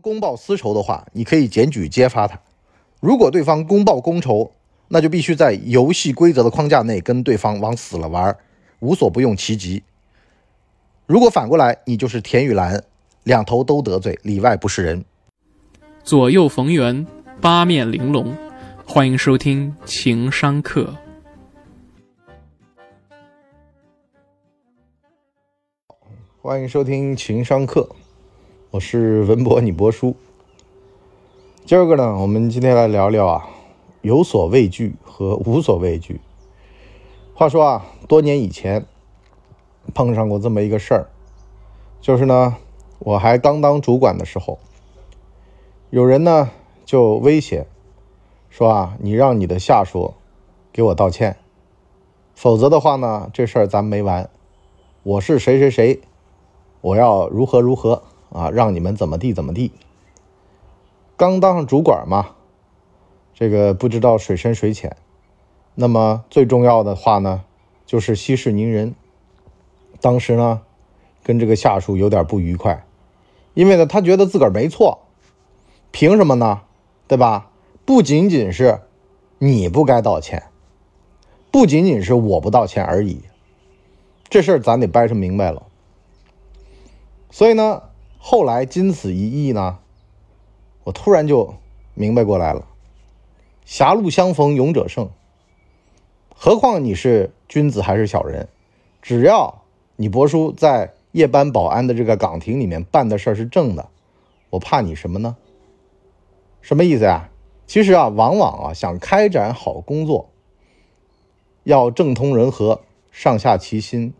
公报私仇的话，你可以检举揭发他；如果对方公报公仇，那就必须在游戏规则的框架内跟对方往死了玩，无所不用其极。如果反过来，你就是田雨岚，两头都得罪，里外不是人。左右逢源，八面玲珑。欢迎收听情商课。欢迎收听情商课，我是文博，你博叔。今儿个呢，我们今天来聊聊啊，有所畏惧和无所畏惧。话说啊，多年以前碰上过这么一个事儿，就是呢，我还刚当主管的时候，有人呢就威胁说啊，你让你的下属给我道歉，否则的话呢，这事儿咱没完。我是谁谁谁。我要如何如何啊？让你们怎么地怎么地？刚当上主管嘛，这个不知道水深水浅。那么最重要的话呢，就是息事宁人。当时呢，跟这个下属有点不愉快，因为呢，他觉得自个儿没错，凭什么呢？对吧？不仅仅是你不该道歉，不仅仅是我不道歉而已。这事儿咱得掰扯明白了。所以呢，后来经此一役呢，我突然就明白过来了：狭路相逢勇者胜。何况你是君子还是小人，只要你伯叔在夜班保安的这个岗亭里面办的事儿是正的，我怕你什么呢？什么意思呀？其实啊，往往啊，想开展好工作，要政通人和，上下齐心。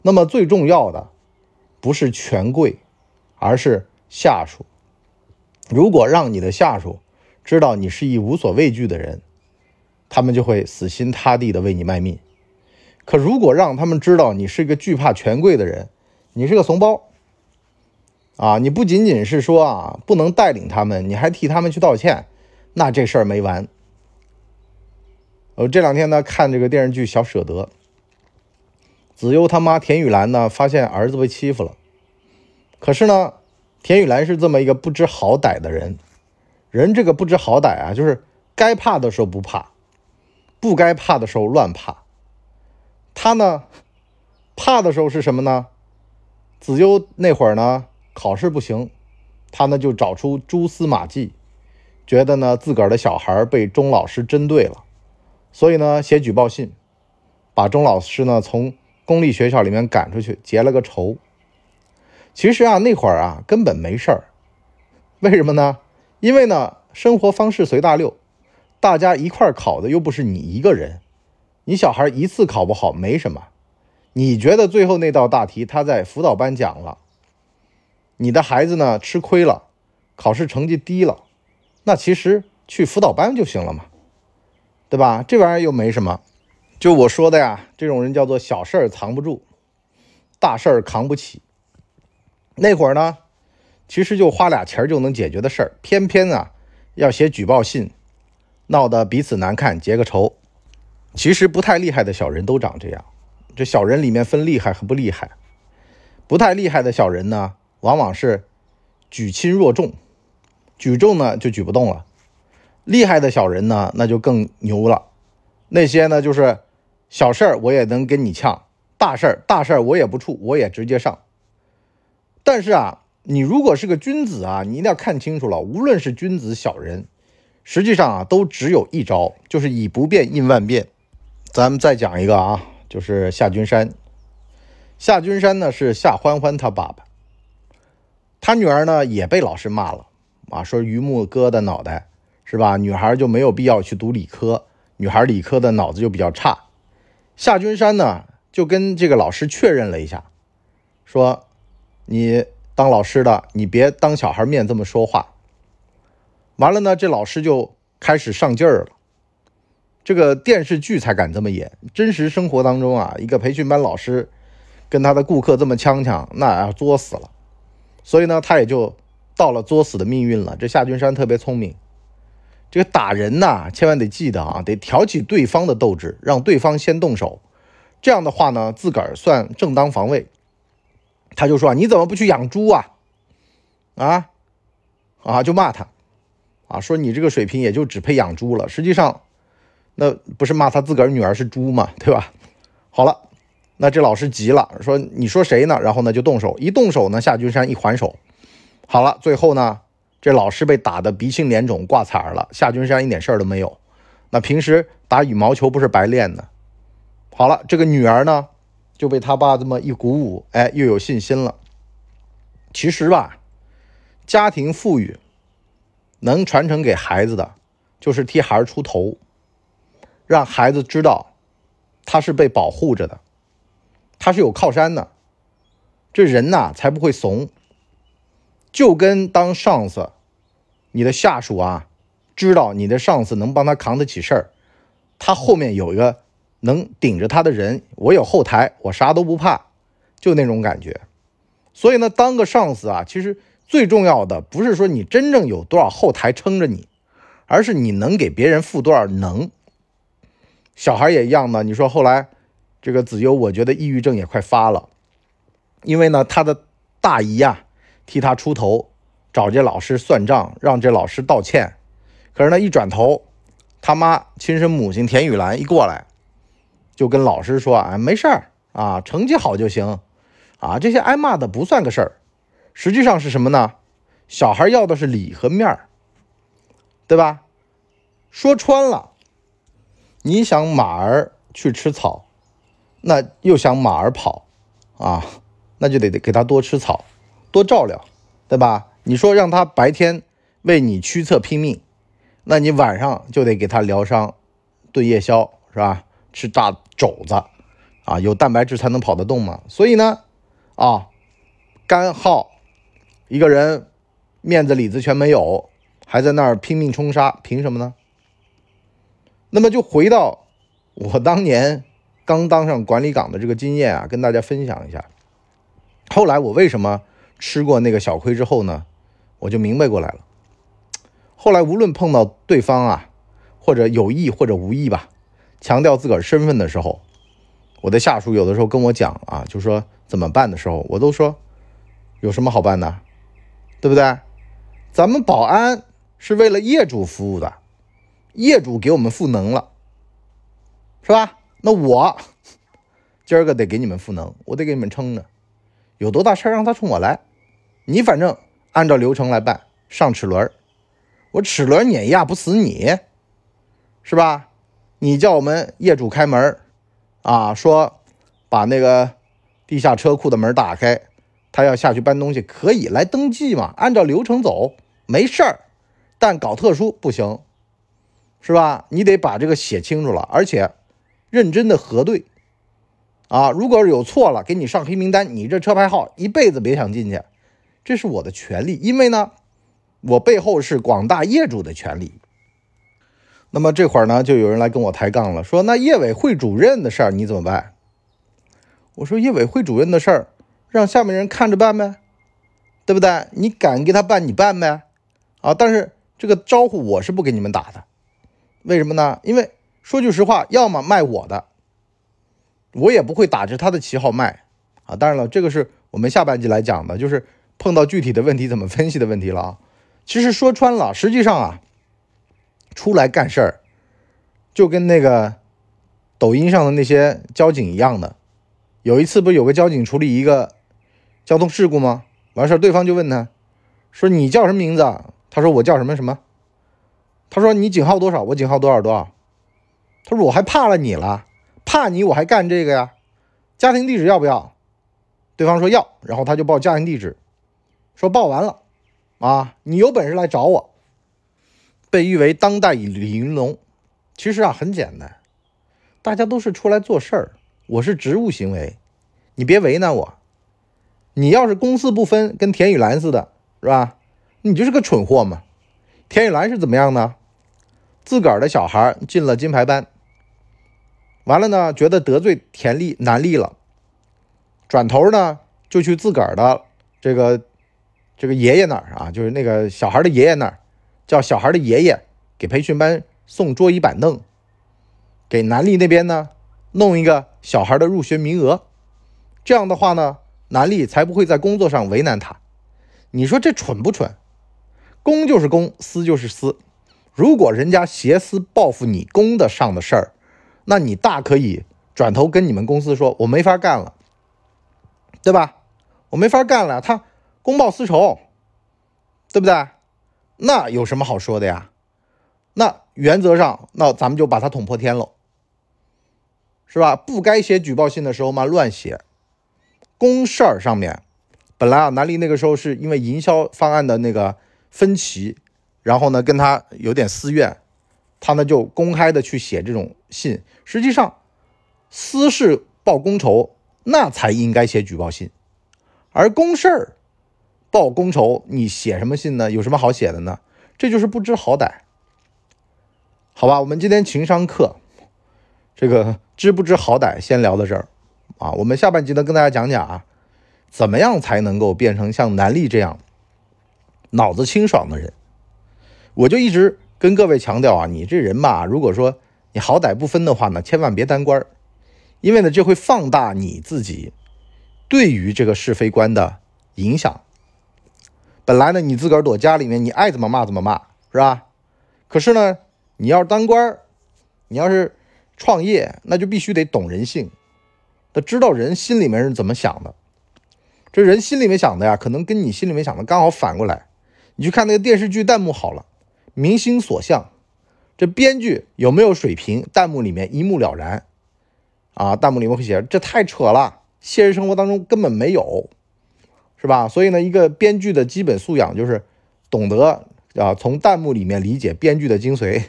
那么最重要的。不是权贵，而是下属。如果让你的下属知道你是一无所畏惧的人，他们就会死心塌地的为你卖命。可如果让他们知道你是一个惧怕权贵的人，你是个怂包，啊，你不仅仅是说啊不能带领他们，你还替他们去道歉，那这事儿没完。我这两天呢看这个电视剧《小舍得》。子悠他妈田雨岚呢，发现儿子被欺负了。可是呢，田雨岚是这么一个不知好歹的人。人这个不知好歹啊，就是该怕的时候不怕，不该怕的时候乱怕。他呢，怕的时候是什么呢？子悠那会儿呢，考试不行，他呢就找出蛛丝马迹，觉得呢自个儿的小孩被钟老师针对了，所以呢写举报信，把钟老师呢从。公立学校里面赶出去结了个仇。其实啊，那会儿啊根本没事儿。为什么呢？因为呢，生活方式随大流，大家一块儿考的又不是你一个人。你小孩一次考不好没什么，你觉得最后那道大题他在辅导班讲了，你的孩子呢吃亏了，考试成绩低了，那其实去辅导班就行了嘛，对吧？这玩意儿又没什么。就我说的呀，这种人叫做小事儿藏不住，大事儿扛不起。那会儿呢，其实就花俩钱就能解决的事儿，偏偏啊要写举报信，闹得彼此难看，结个仇。其实不太厉害的小人都长这样。这小人里面分厉害和不厉害，不太厉害的小人呢，往往是举轻若重，举重呢就举不动了。厉害的小人呢，那就更牛了。那些呢，就是。小事儿我也能跟你呛，大事儿大事儿我也不怵，我也直接上。但是啊，你如果是个君子啊，你一定要看清楚了，无论是君子小人，实际上啊都只有一招，就是以不变应万变。咱们再讲一个啊，就是夏君山。夏君山呢是夏欢欢他爸爸，他女儿呢也被老师骂了啊，说榆木哥的脑袋是吧？女孩就没有必要去读理科，女孩理科的脑子就比较差。夏君山呢，就跟这个老师确认了一下，说：“你当老师的，你别当小孩面这么说话。”完了呢，这老师就开始上劲儿了。这个电视剧才敢这么演，真实生活当中啊，一个培训班老师跟他的顾客这么呛呛，那要作死了。所以呢，他也就到了作死的命运了。这夏君山特别聪明。这个打人呐，千万得记得啊，得挑起对方的斗志，让对方先动手。这样的话呢，自个儿算正当防卫。他就说：“你怎么不去养猪啊？啊，啊，就骂他，啊，说你这个水平也就只配养猪了。实际上，那不是骂他自个儿女儿是猪嘛，对吧？好了，那这老师急了，说你说谁呢？然后呢就动手，一动手呢，夏君山一还手，好了，最后呢，这老师被打得鼻青脸肿，挂彩了，夏君山一点事儿都没有。那平时打羽毛球不是白练的？好了，这个女儿呢就被他爸这么一鼓舞，哎，又有信心了。其实吧，家庭富裕能传承给孩子的，就是替孩儿出头，让孩子知道他是被保护着的，他是有靠山的。这人呐才不会怂。就跟当上司，你的下属啊。知道你的上司能帮他扛得起事儿，他后面有一个能顶着他的人，我有后台，我啥都不怕，就那种感觉。所以呢，当个上司啊，其实最重要的不是说你真正有多少后台撑着你，而是你能给别人负多少能。小孩也一样的，你说后来这个子悠，我觉得抑郁症也快发了，因为呢，他的大姨呀替他出头，找这老师算账，让这老师道歉。可是呢，一转头，他妈亲生母亲田雨岚一过来，就跟老师说：“啊，没事儿啊，成绩好就行，啊，这些挨骂的不算个事儿。实际上是什么呢？小孩要的是理和面儿，对吧？说穿了，你想马儿去吃草，那又想马儿跑，啊，那就得得给他多吃草，多照料，对吧？你说让他白天为你驱策拼命。”那你晚上就得给他疗伤，炖夜宵是吧？吃大肘子，啊，有蛋白质才能跑得动嘛。所以呢，啊，干耗一个人面子里子全没有，还在那儿拼命冲杀，凭什么呢？那么就回到我当年刚当上管理岗的这个经验啊，跟大家分享一下。后来我为什么吃过那个小亏之后呢？我就明白过来了。后来无论碰到对方啊，或者有意或者无意吧，强调自个儿身份的时候，我的下属有的时候跟我讲啊，就说怎么办的时候，我都说有什么好办的，对不对？咱们保安是为了业主服务的，业主给我们赋能了，是吧？那我今儿个得给你们赋能，我得给你们撑着，有多大事儿让他冲我来，你反正按照流程来办，上齿轮。我齿轮碾压不死你，是吧？你叫我们业主开门啊，说把那个地下车库的门打开，他要下去搬东西，可以来登记嘛？按照流程走，没事儿。但搞特殊不行，是吧？你得把这个写清楚了，而且认真的核对啊。如果有错了，给你上黑名单，你这车牌号一辈子别想进去。这是我的权利，因为呢。我背后是广大业主的权利。那么这会儿呢，就有人来跟我抬杠了，说那业委会主任的事儿你怎么办？我说业委会主任的事儿，让下面人看着办呗，对不对？你敢给他办，你办呗。啊，但是这个招呼我是不给你们打的，为什么呢？因为说句实话，要么卖我的，我也不会打着他的旗号卖。啊，当然了，这个是我们下半集来讲的，就是碰到具体的问题怎么分析的问题了啊。其实说穿了，实际上啊，出来干事儿，就跟那个抖音上的那些交警一样的。有一次不有个交警处理一个交通事故吗？完事儿，对方就问他，说你叫什么名字？他说我叫什么什么。他说你警号多少？我警号多少多少。他说我还怕了你了，怕你我还干这个呀？家庭地址要不要？对方说要，然后他就报家庭地址，说报完了。啊，你有本事来找我。被誉为当代李云龙，其实啊很简单，大家都是出来做事儿，我是职务行为，你别为难我。你要是公私不分，跟田雨岚似的，是吧？你就是个蠢货嘛。田雨岚是怎么样呢？自个儿的小孩进了金牌班，完了呢，觉得得罪田丽南丽了，转头呢就去自个儿的这个。这个爷爷那儿啊，就是那个小孩的爷爷那儿，叫小孩的爷爷给培训班送桌椅板凳，给南丽那边呢弄一个小孩的入学名额。这样的话呢，南丽才不会在工作上为难他。你说这蠢不蠢？公就是公，私就是私。如果人家挟私报复你公的上的事儿，那你大可以转头跟你们公司说，我没法干了，对吧？我没法干了，他公报私仇，对不对？那有什么好说的呀？那原则上，那咱们就把他捅破天喽，是吧？不该写举报信的时候嘛，乱写。公事儿上面，本来啊，南丽那个时候是因为营销方案的那个分歧。然后呢，跟他有点私怨，他呢就公开的去写这种信。实际上，私事报公仇，那才应该写举报信，而公事儿报公仇，你写什么信呢？有什么好写的呢？这就是不知好歹。好吧，我们今天情商课，这个知不知好歹先聊到这儿啊。我们下半集呢，跟大家讲讲啊，怎么样才能够变成像南丽这样脑子清爽的人。我就一直跟各位强调啊，你这人吧，如果说你好歹不分的话呢，千万别当官儿，因为呢，这会放大你自己对于这个是非观的影响。本来呢，你自个儿躲家里面，你爱怎么骂怎么骂，是吧？可是呢，你要是当官，你要是创业，那就必须得懂人性，得知道人心里面是怎么想的。这人心里面想的呀，可能跟你心里面想的刚好反过来。你去看那个电视剧弹幕好了。民心所向，这编剧有没有水平？弹幕里面一目了然，啊，弹幕里面会写这太扯了，现实生活当中根本没有，是吧？所以呢，一个编剧的基本素养就是懂得啊，从弹幕里面理解编剧的精髓。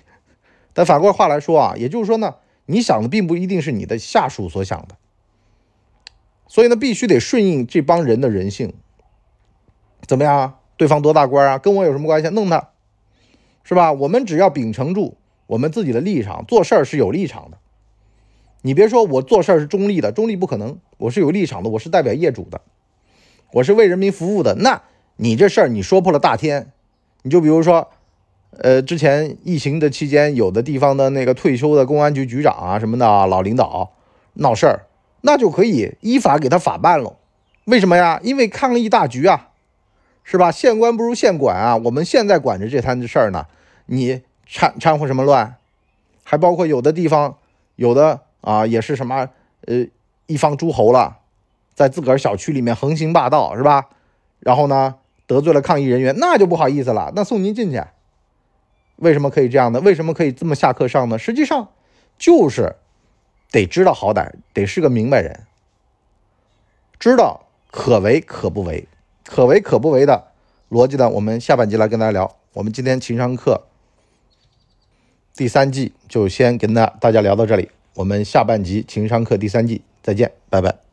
但反过话来说啊，也就是说呢，你想的并不一定是你的下属所想的，所以呢，必须得顺应这帮人的人性。怎么样啊？对方多大官啊？跟我有什么关系？弄他！是吧？我们只要秉承住我们自己的立场，做事儿是有立场的。你别说我做事儿是中立的，中立不可能。我是有立场的，我是代表业主的，我是为人民服务的。那你这事儿你说破了大天，你就比如说，呃，之前疫情的期间，有的地方的那个退休的公安局局长啊什么的老领导闹事儿，那就可以依法给他法办了。为什么呀？因为抗疫大局啊。是吧？县官不如县管啊！我们现在管着这摊子事儿呢，你掺掺和什么乱？还包括有的地方，有的啊也是什么呃一方诸侯了，在自个儿小区里面横行霸道，是吧？然后呢得罪了抗议人员，那就不好意思了，那送您进去。为什么可以这样呢？为什么可以这么下课上呢？实际上就是得知道好歹，得是个明白人，知道可为可不为。可为可不为的逻辑呢？我们下半集来跟大家聊。我们今天情商课第三季就先跟大大家聊到这里。我们下半集情商课第三季再见，拜拜。